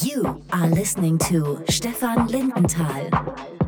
You are listening to Stefan Lindenthal.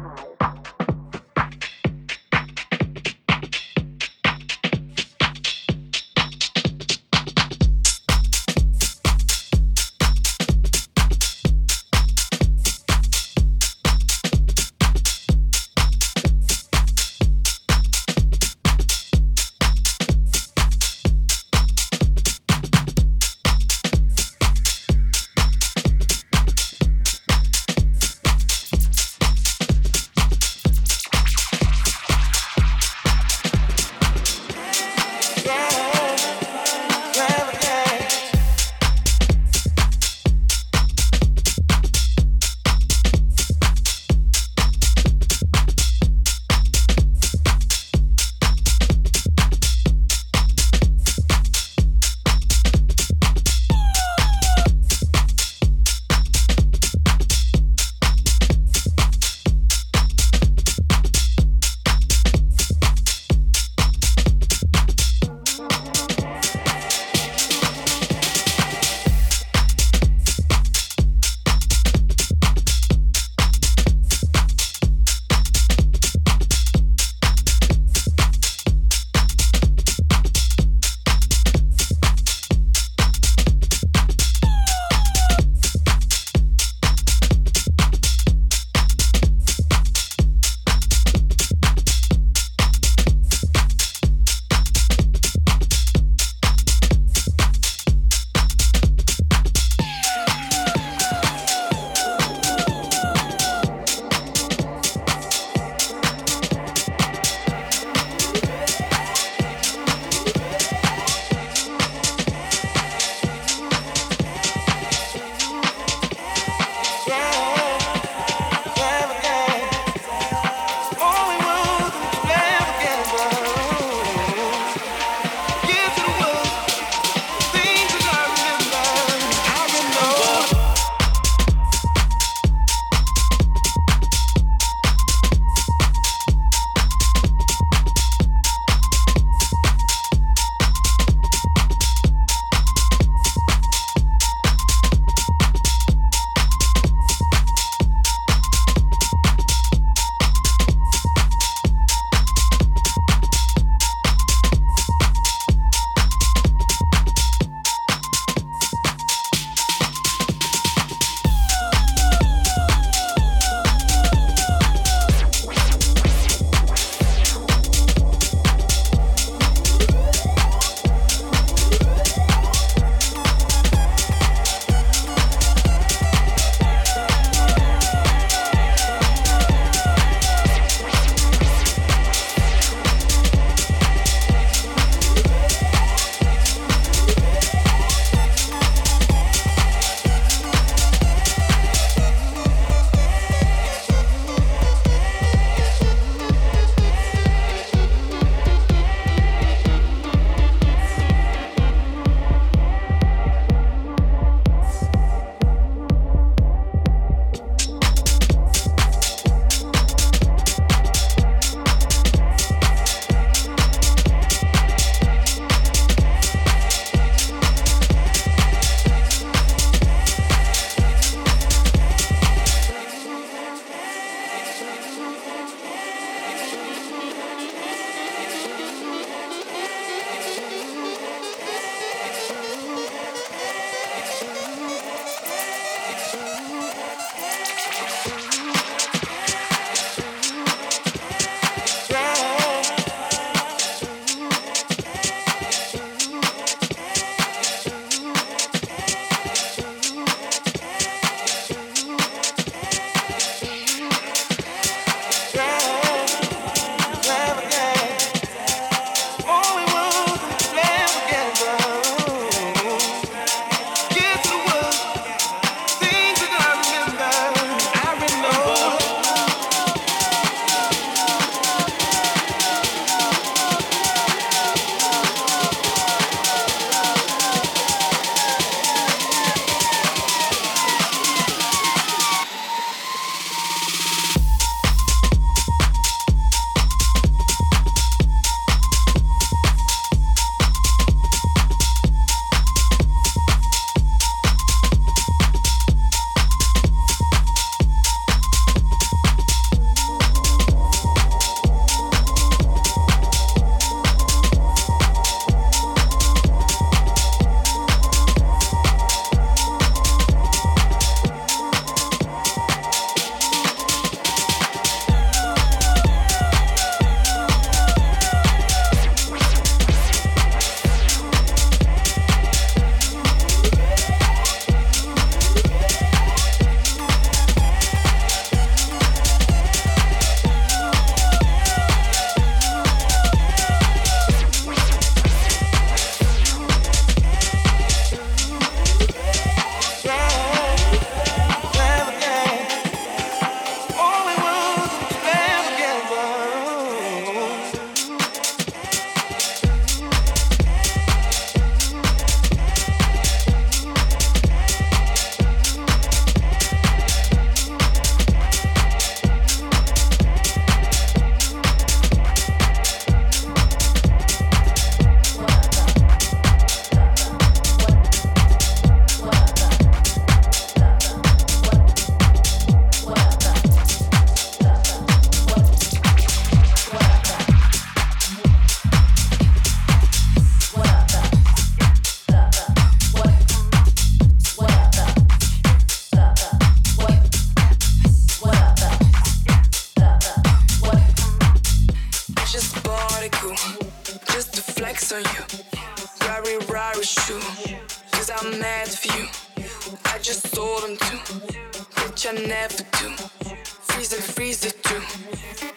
Thank you.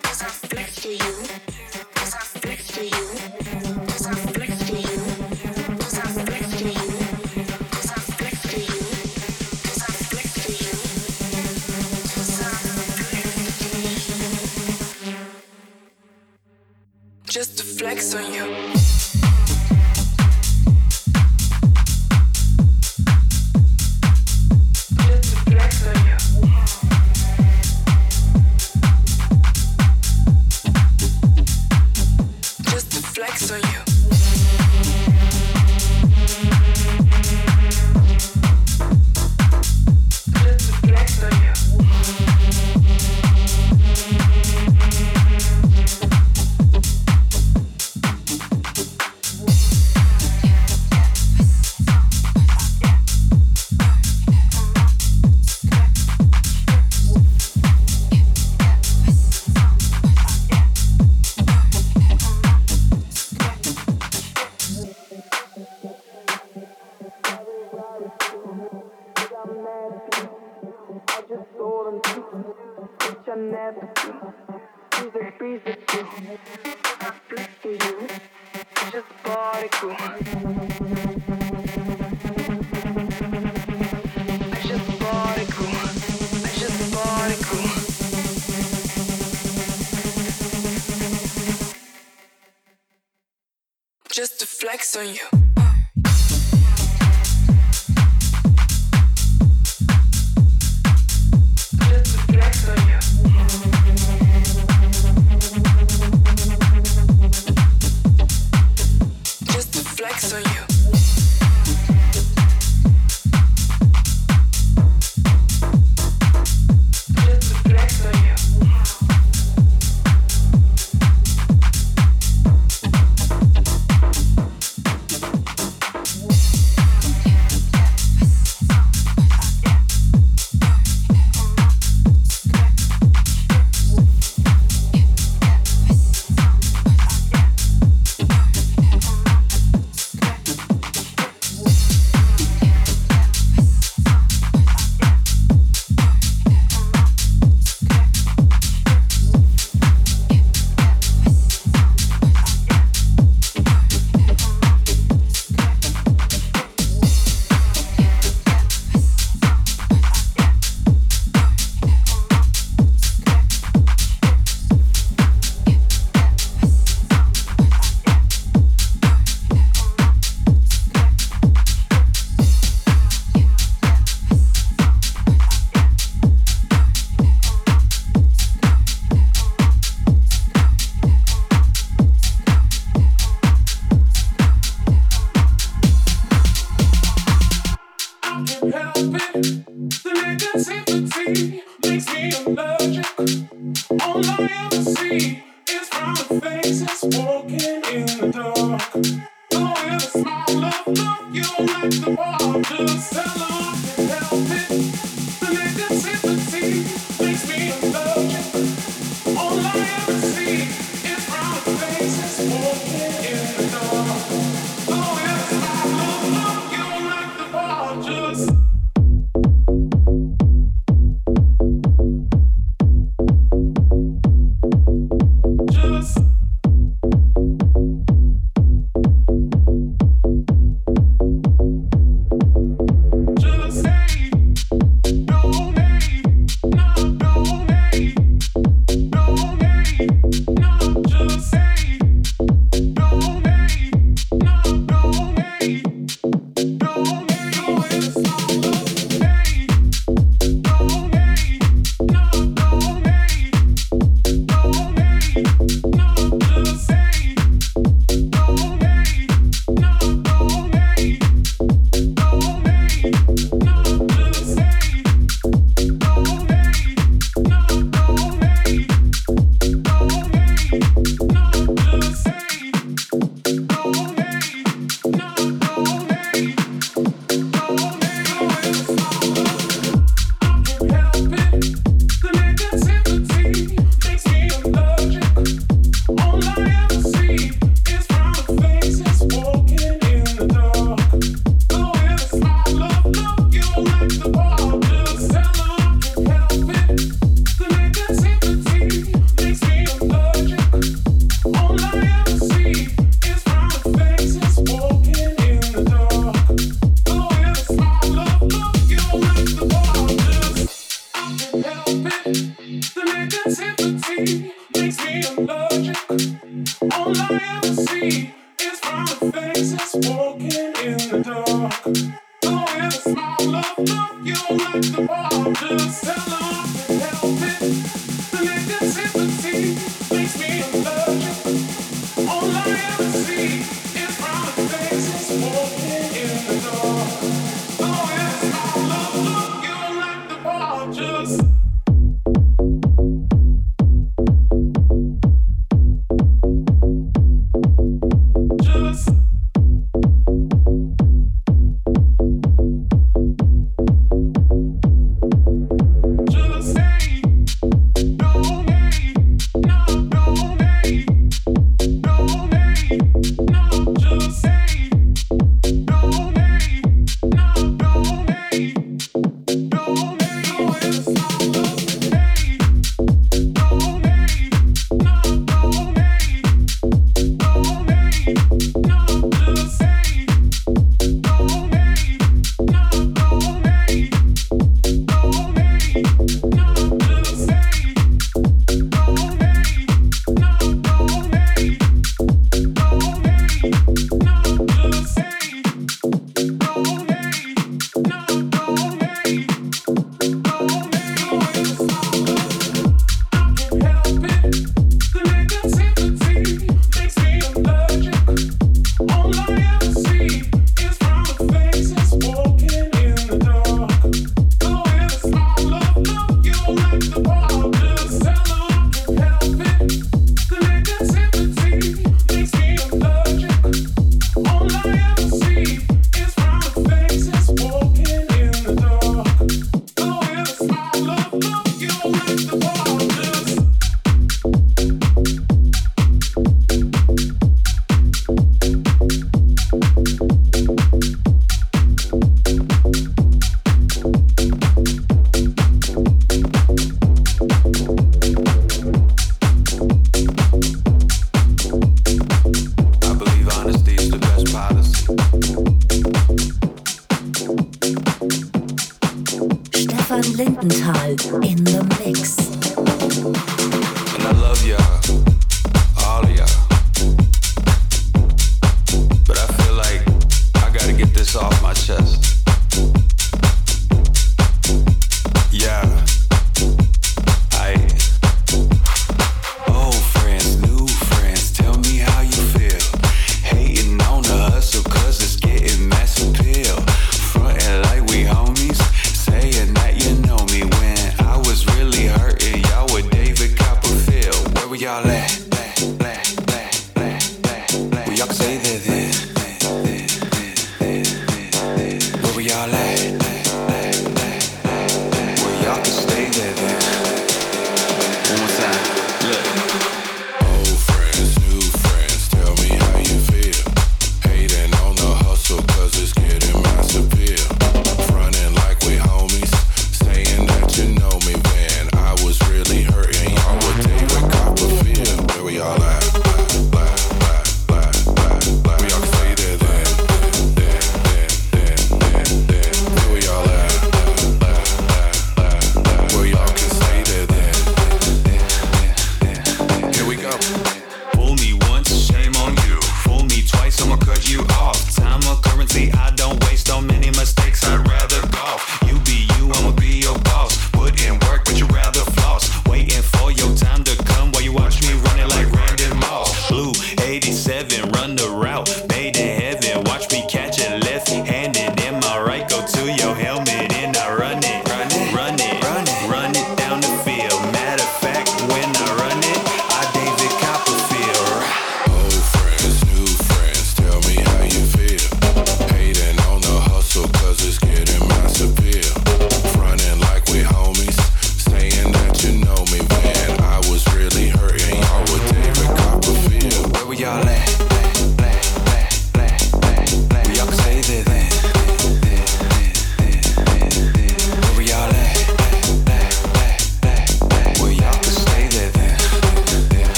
On you.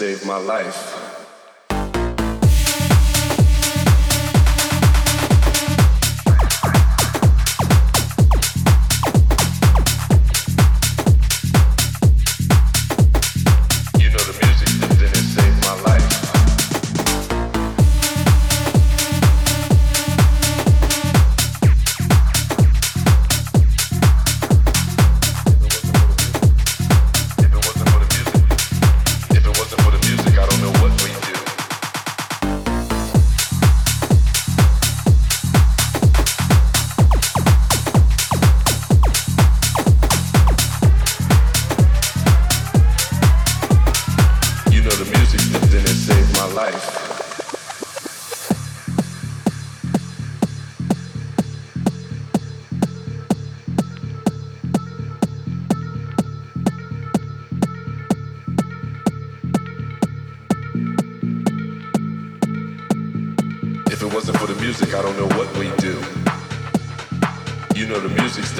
saved my life.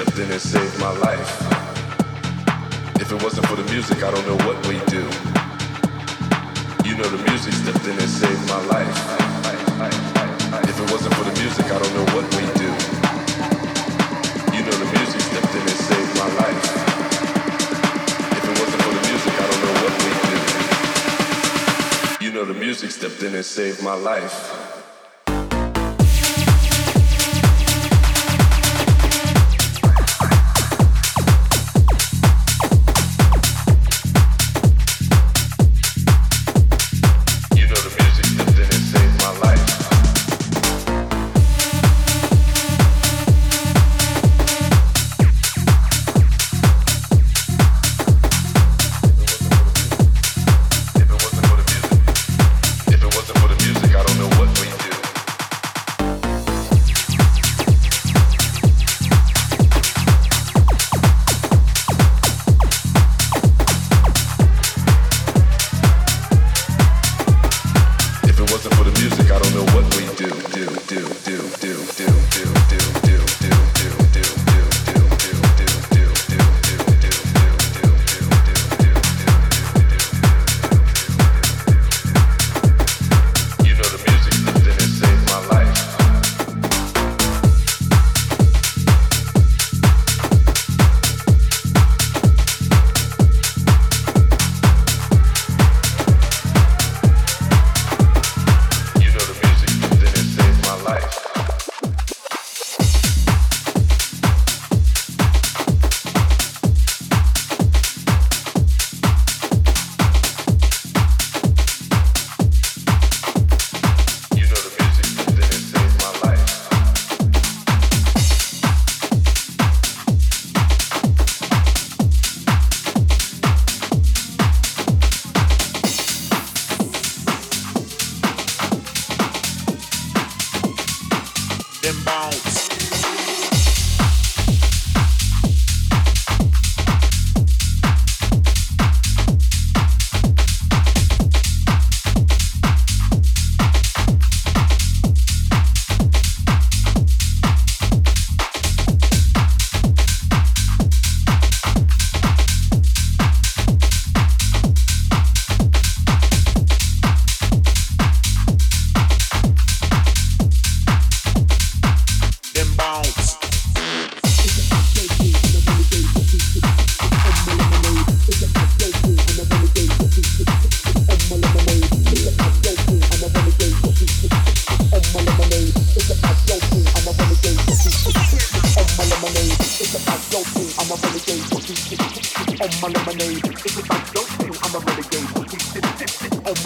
stepped in and saved my life. If it wasn't for the music, I don't know what we'd do. You know the music stepped in and saved my life. If it wasn't for the music, I don't know what we'd do. You know the music stepped in and saved my life. You know the music stepped in and saved my life.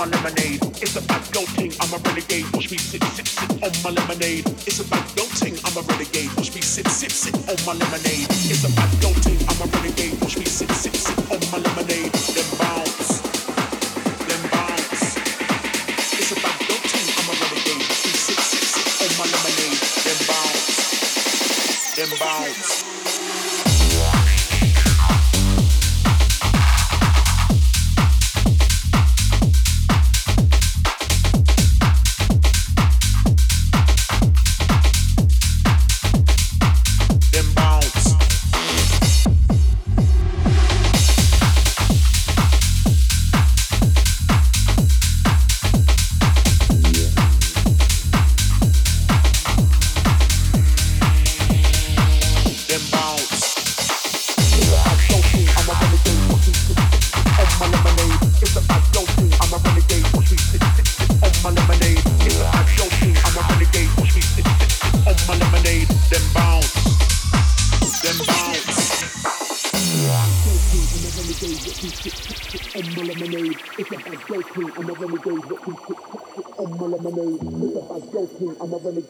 my lemonade. It's about your thing, I'm a renegade. Watch me sip, sip, sip on my lemonade. It's about your thing, I'm a renegade. Watch me sip, sip, sip on my lemonade. It's about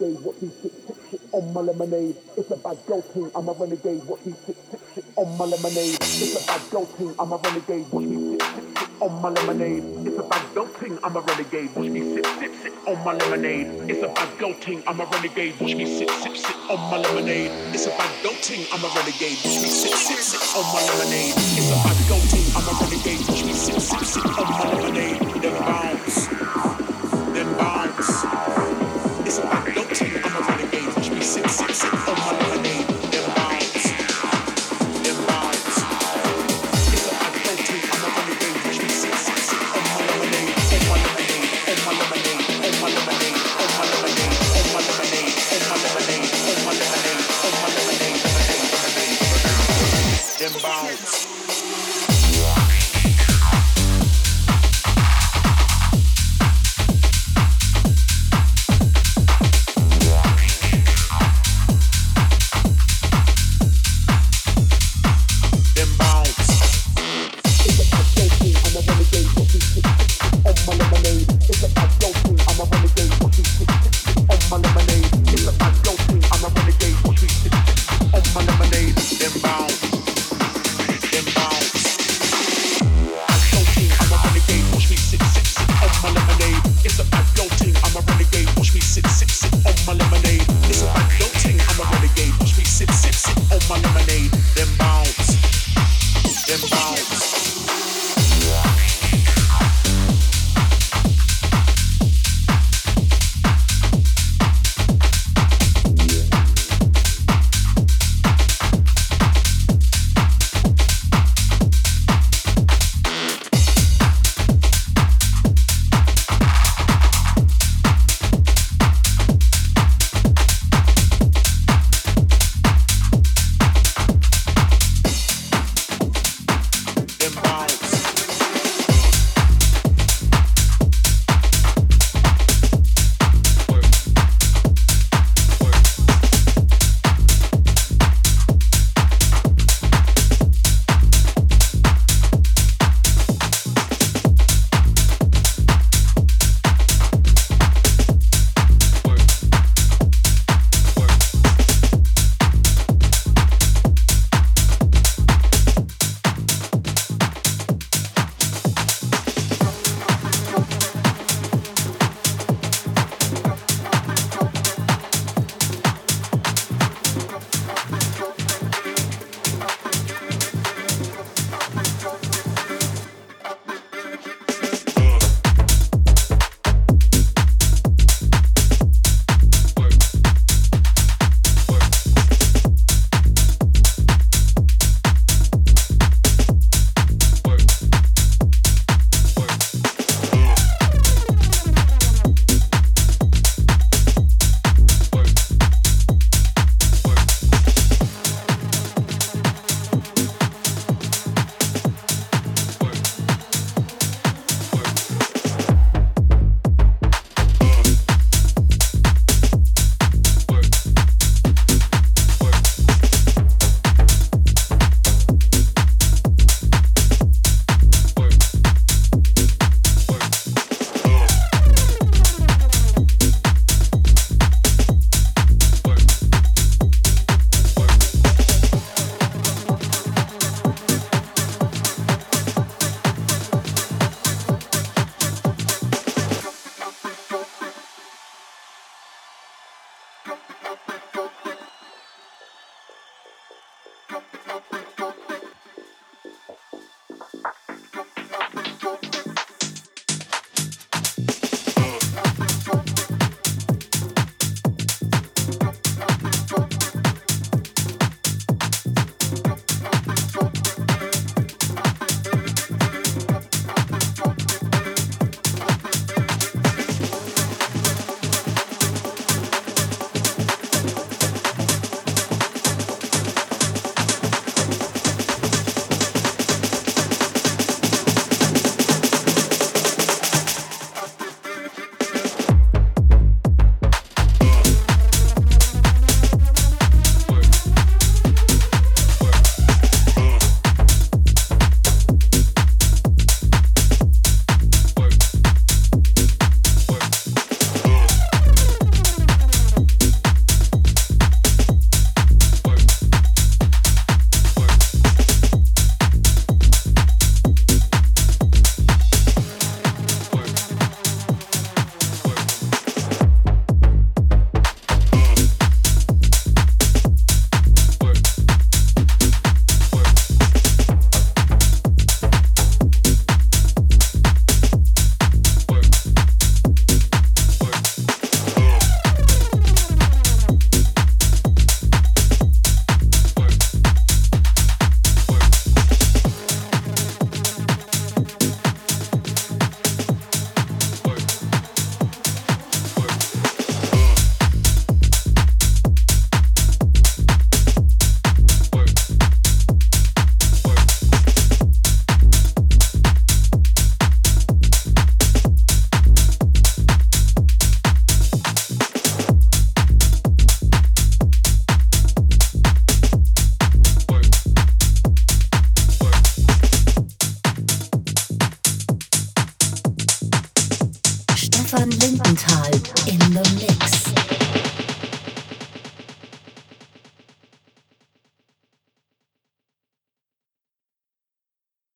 renegade, watch me tick tick tick on my lemonade. It's a bad girl thing, I'm a renegade, watch me tick tick tick on my lemonade. It's a bad girl thing, I'm a renegade, watch me tick tick tick on my lemonade. It's a bad girl thing, I'm a renegade, watch me sip sip sip on my lemonade. It's a bad girl thing, I'm a renegade, watch me sip sip sip on my lemonade. It's a bad girl thing, I'm a renegade, watch me sip sip sip on my lemonade. It's a bad girl thing, I'm a renegade, watch me sip sip sip on my lemonade. The bounce.